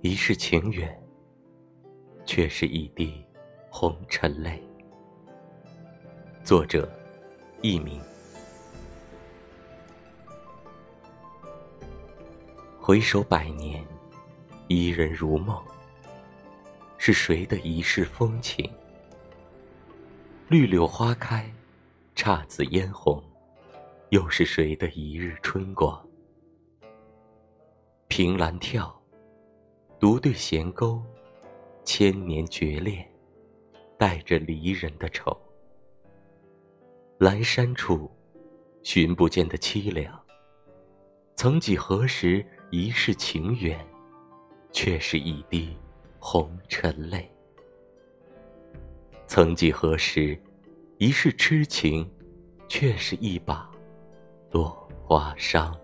一世情缘，却是一滴红尘泪。作者：佚名。回首百年，伊人如梦。是谁的一世风情？绿柳花开，姹紫嫣红，又是谁的一日春光？凭栏眺，独对弦钩，千年绝恋，带着离人的愁。阑珊处，寻不见的凄凉。曾几何时，一世情缘，却是一滴。红尘泪，曾几何时，一世痴情，却是一把落花伤。